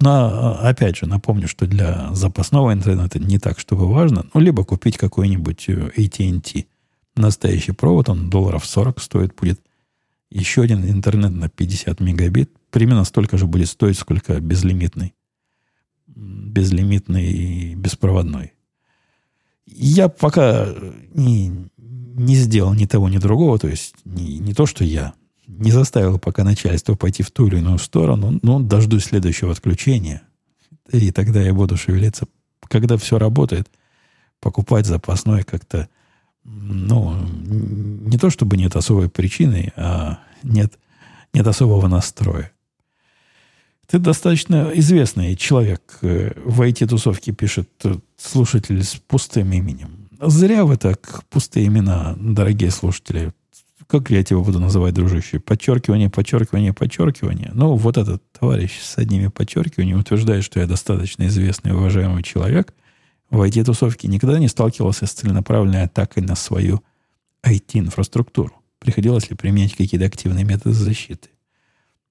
Но, а, опять же, напомню, что для запасного интернета не так, чтобы важно. Ну, либо купить какой-нибудь э, AT&T. Настоящий провод, он долларов 40 стоит, будет еще один интернет на 50 мегабит. Примерно столько же будет стоить, сколько безлимитный. Безлимитный и беспроводной. Я пока не, не сделал ни того, ни другого. То есть не, не то, что я не заставил пока начальство пойти в ту или иную сторону, но дождусь следующего отключения, и тогда я буду шевелиться. Когда все работает, покупать запасной как-то, ну, не то чтобы нет особой причины, а нет, нет особого настроя. Ты достаточно известный человек э, в IT-тусовке, пишет слушатель с пустым именем. Зря вы так пустые имена, дорогие слушатели, как я тебя буду называть, дружище? Подчеркивание, подчеркивание, подчеркивание. Ну, вот этот товарищ с одними подчеркиваниями утверждает, что я достаточно известный и уважаемый человек. В IT-тусовке никогда не сталкивался с целенаправленной атакой на свою IT-инфраструктуру. Приходилось ли применять какие-то активные методы защиты?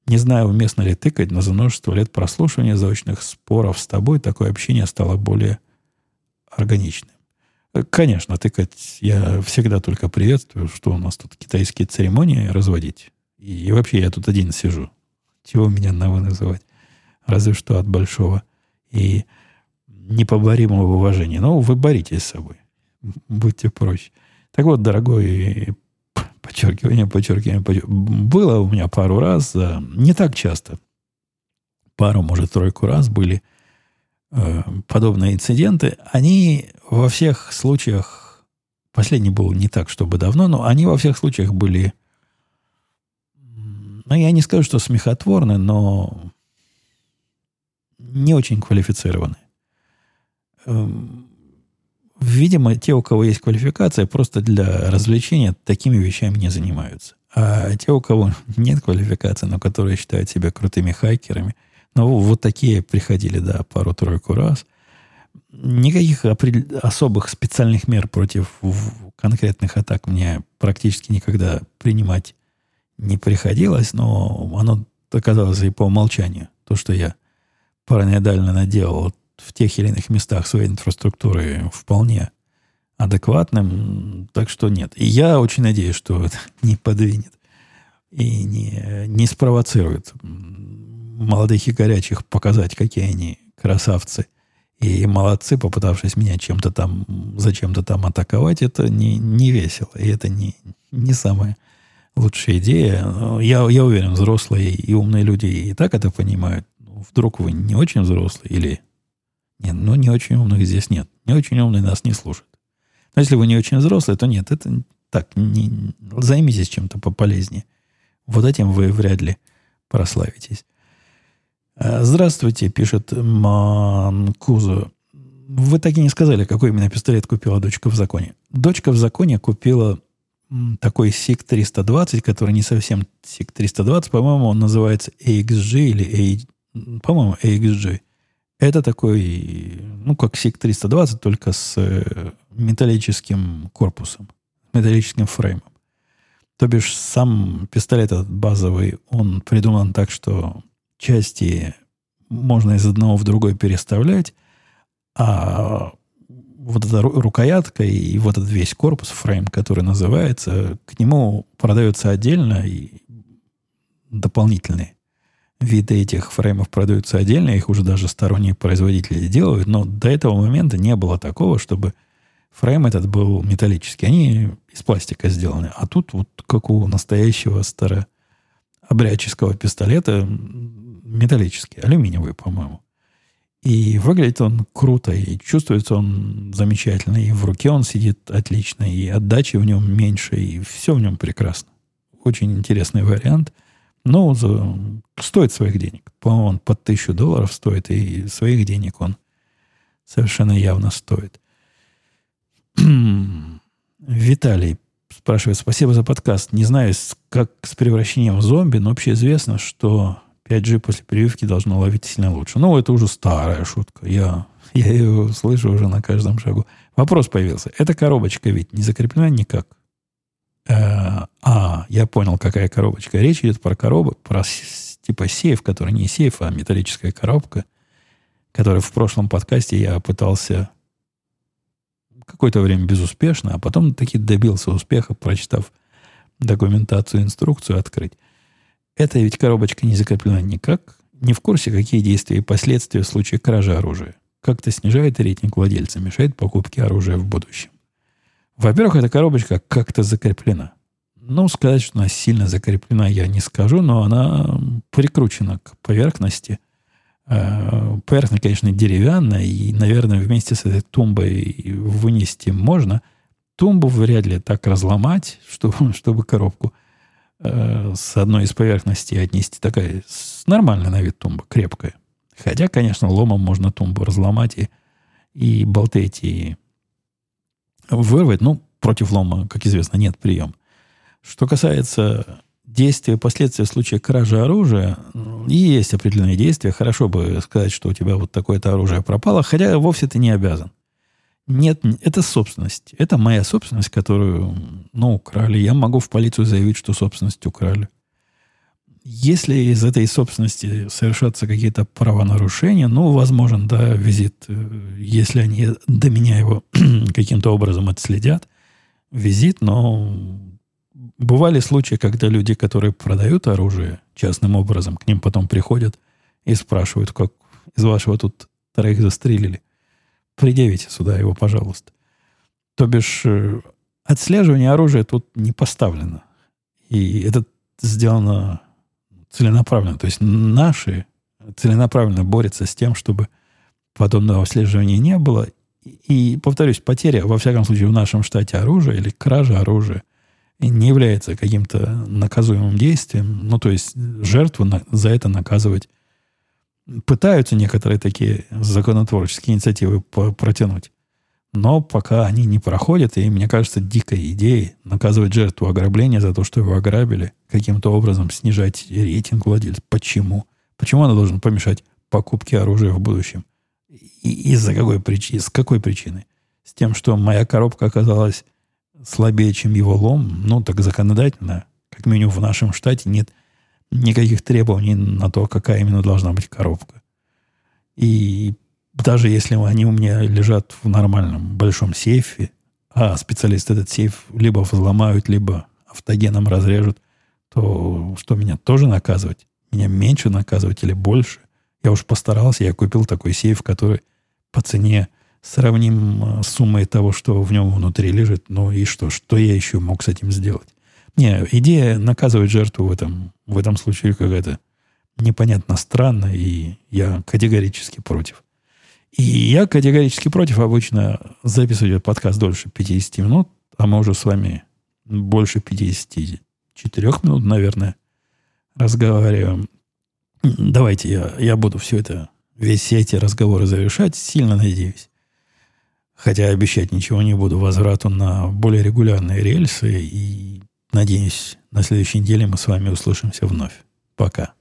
Не знаю, уместно ли тыкать, но за множество лет прослушивания заочных споров с тобой такое общение стало более органичным. Конечно, тыкать я всегда только приветствую, что у нас тут китайские церемонии разводить. И, и вообще я тут один сижу. Чего меня на вы называть? Разве что от большого и непоборимого уважения. Но вы боритесь с собой. Будьте проще. Так вот, дорогой, подчеркивание, подчеркивание, подчеркивание. Было у меня пару раз, не так часто. Пару, может, тройку раз были – Э, подобные инциденты, они во всех случаях, последний был не так, чтобы давно, но они во всех случаях были, ну, я не скажу, что смехотворны, но не очень квалифицированы. Эм, видимо, те, у кого есть квалификация, просто для развлечения такими вещами не занимаются. А те, у кого нет квалификации, но которые считают себя крутыми хайкерами – ну, вот такие приходили, да, пару-тройку раз. Никаких особых специальных мер против конкретных атак мне практически никогда принимать не приходилось, но оно оказалось и по умолчанию. То, что я параноидально наделал в тех или иных местах своей инфраструктуры вполне адекватным, так что нет. И я очень надеюсь, что это не подвинет и не, не спровоцирует молодых и горячих показать, какие они красавцы и молодцы, попытавшись меня чем-то там, зачем-то там атаковать, это не, не весело. И это не, не самая лучшая идея. Я, я уверен, взрослые и умные люди и так это понимают. Вдруг вы не очень взрослые или... Нет, ну не очень умных здесь нет. Не очень умные нас не слушают. Но если вы не очень взрослые, то нет, это так, не, займитесь чем-то пополезнее. Вот этим вы вряд ли прославитесь. Э, здравствуйте, пишет Манкузу. Вы так и не сказали, какой именно пистолет купила дочка в законе. Дочка в законе купила такой SIG 320, который не совсем SIG 320, по-моему, он называется AXG или A, по-моему, AXG. Это такой, ну, как SIG 320, только с э, металлическим корпусом, металлическим фреймом. То бишь, сам пистолет этот базовый, он придуман так, что части можно из одного в другой переставлять, а вот эта рукоятка и вот этот весь корпус, фрейм, который называется, к нему продается отдельно и дополнительные виды этих фреймов продаются отдельно, их уже даже сторонние производители делают, но до этого момента не было такого, чтобы фрейм этот был металлический. Они из пластика сделаны. А тут вот как у настоящего старообрядческого пистолета металлический, алюминиевый, по-моему. И выглядит он круто, и чувствуется он замечательно, и в руке он сидит отлично, и отдачи в нем меньше, и все в нем прекрасно. Очень интересный вариант. Но за, стоит своих денег. По-моему, он под тысячу долларов стоит, и своих денег он совершенно явно стоит. Виталий спрашивает, спасибо за подкаст. Не знаю, как с превращением в зомби, но общеизвестно, что 5G после прививки должно ловить сильно лучше. Ну, это уже старая шутка. Я, я ее слышу уже на каждом шагу. Вопрос появился. Эта коробочка ведь не закреплена никак. Э, а, я понял, какая коробочка. Речь идет про коробок, про типа сейф, который не сейф, а металлическая коробка, которую в прошлом подкасте я пытался какое-то время безуспешно, а потом таки добился успеха, прочитав документацию, инструкцию открыть. Эта ведь коробочка не закреплена никак. Не в курсе, какие действия и последствия в случае кражи оружия. Как-то снижает рейтинг владельца, мешает покупке оружия в будущем. Во-первых, эта коробочка как-то закреплена. Ну, сказать, что она сильно закреплена, я не скажу, но она прикручена к поверхности. Э, поверхность, конечно, деревянная, и, наверное, вместе с этой тумбой вынести можно. Тумбу вряд ли так разломать, чтобы, чтобы коробку э, с одной из поверхностей отнести. Такая нормальная на вид тумба, крепкая. Хотя, конечно, ломом можно тумбу разломать и, и болты эти вырвать. Ну, против лома, как известно, нет приема. Что касается действия и последствий в случае кражи оружия, и есть определенные действия. Хорошо бы сказать, что у тебя вот такое-то оружие пропало, хотя вовсе ты не обязан. Нет, это собственность. Это моя собственность, которую, ну, украли. Я могу в полицию заявить, что собственность украли. Если из этой собственности совершатся какие-то правонарушения, ну, возможен, да, визит, э, если они до меня его каким-то образом отследят, визит, но бывали случаи, когда люди, которые продают оружие частным образом, к ним потом приходят и спрашивают, как из вашего тут троих застрелили предъявите сюда его, пожалуйста. То бишь, э, отслеживание оружия тут не поставлено. И это сделано целенаправленно. То есть наши целенаправленно борются с тем, чтобы подобного отслеживания не было. И, повторюсь, потеря, во всяком случае, в нашем штате оружия или кража оружия не является каким-то наказуемым действием. Ну, то есть жертву на, за это наказывать пытаются некоторые такие законотворческие инициативы протянуть. Но пока они не проходят, и мне кажется, дикой идеей наказывать жертву ограбления за то, что его ограбили, каким-то образом снижать рейтинг владельца. Почему? Почему она должна помешать покупке оружия в будущем? И из-за какой причины? С какой причины? С тем, что моя коробка оказалась слабее, чем его лом? Ну, так законодательно, как минимум в нашем штате, нет никаких требований на то, какая именно должна быть коробка. И даже если они у меня лежат в нормальном большом сейфе, а специалисты этот сейф либо взломают, либо автогеном разрежут, то что меня тоже наказывать? Меня меньше наказывать или больше? Я уж постарался, я купил такой сейф, который по цене сравним с суммой того, что в нем внутри лежит. Ну и что? Что я еще мог с этим сделать? Не, идея наказывать жертву в этом, в этом случае какая-то непонятно странная, и я категорически против. И я категорически против обычно записывать подкаст дольше 50 минут, а мы уже с вами больше 54 минут, наверное, разговариваем. Давайте я, я буду все это, весь эти разговоры завершать, сильно надеюсь. Хотя обещать ничего не буду возврату на более регулярные рельсы. И надеюсь, на следующей неделе мы с вами услышимся вновь. Пока.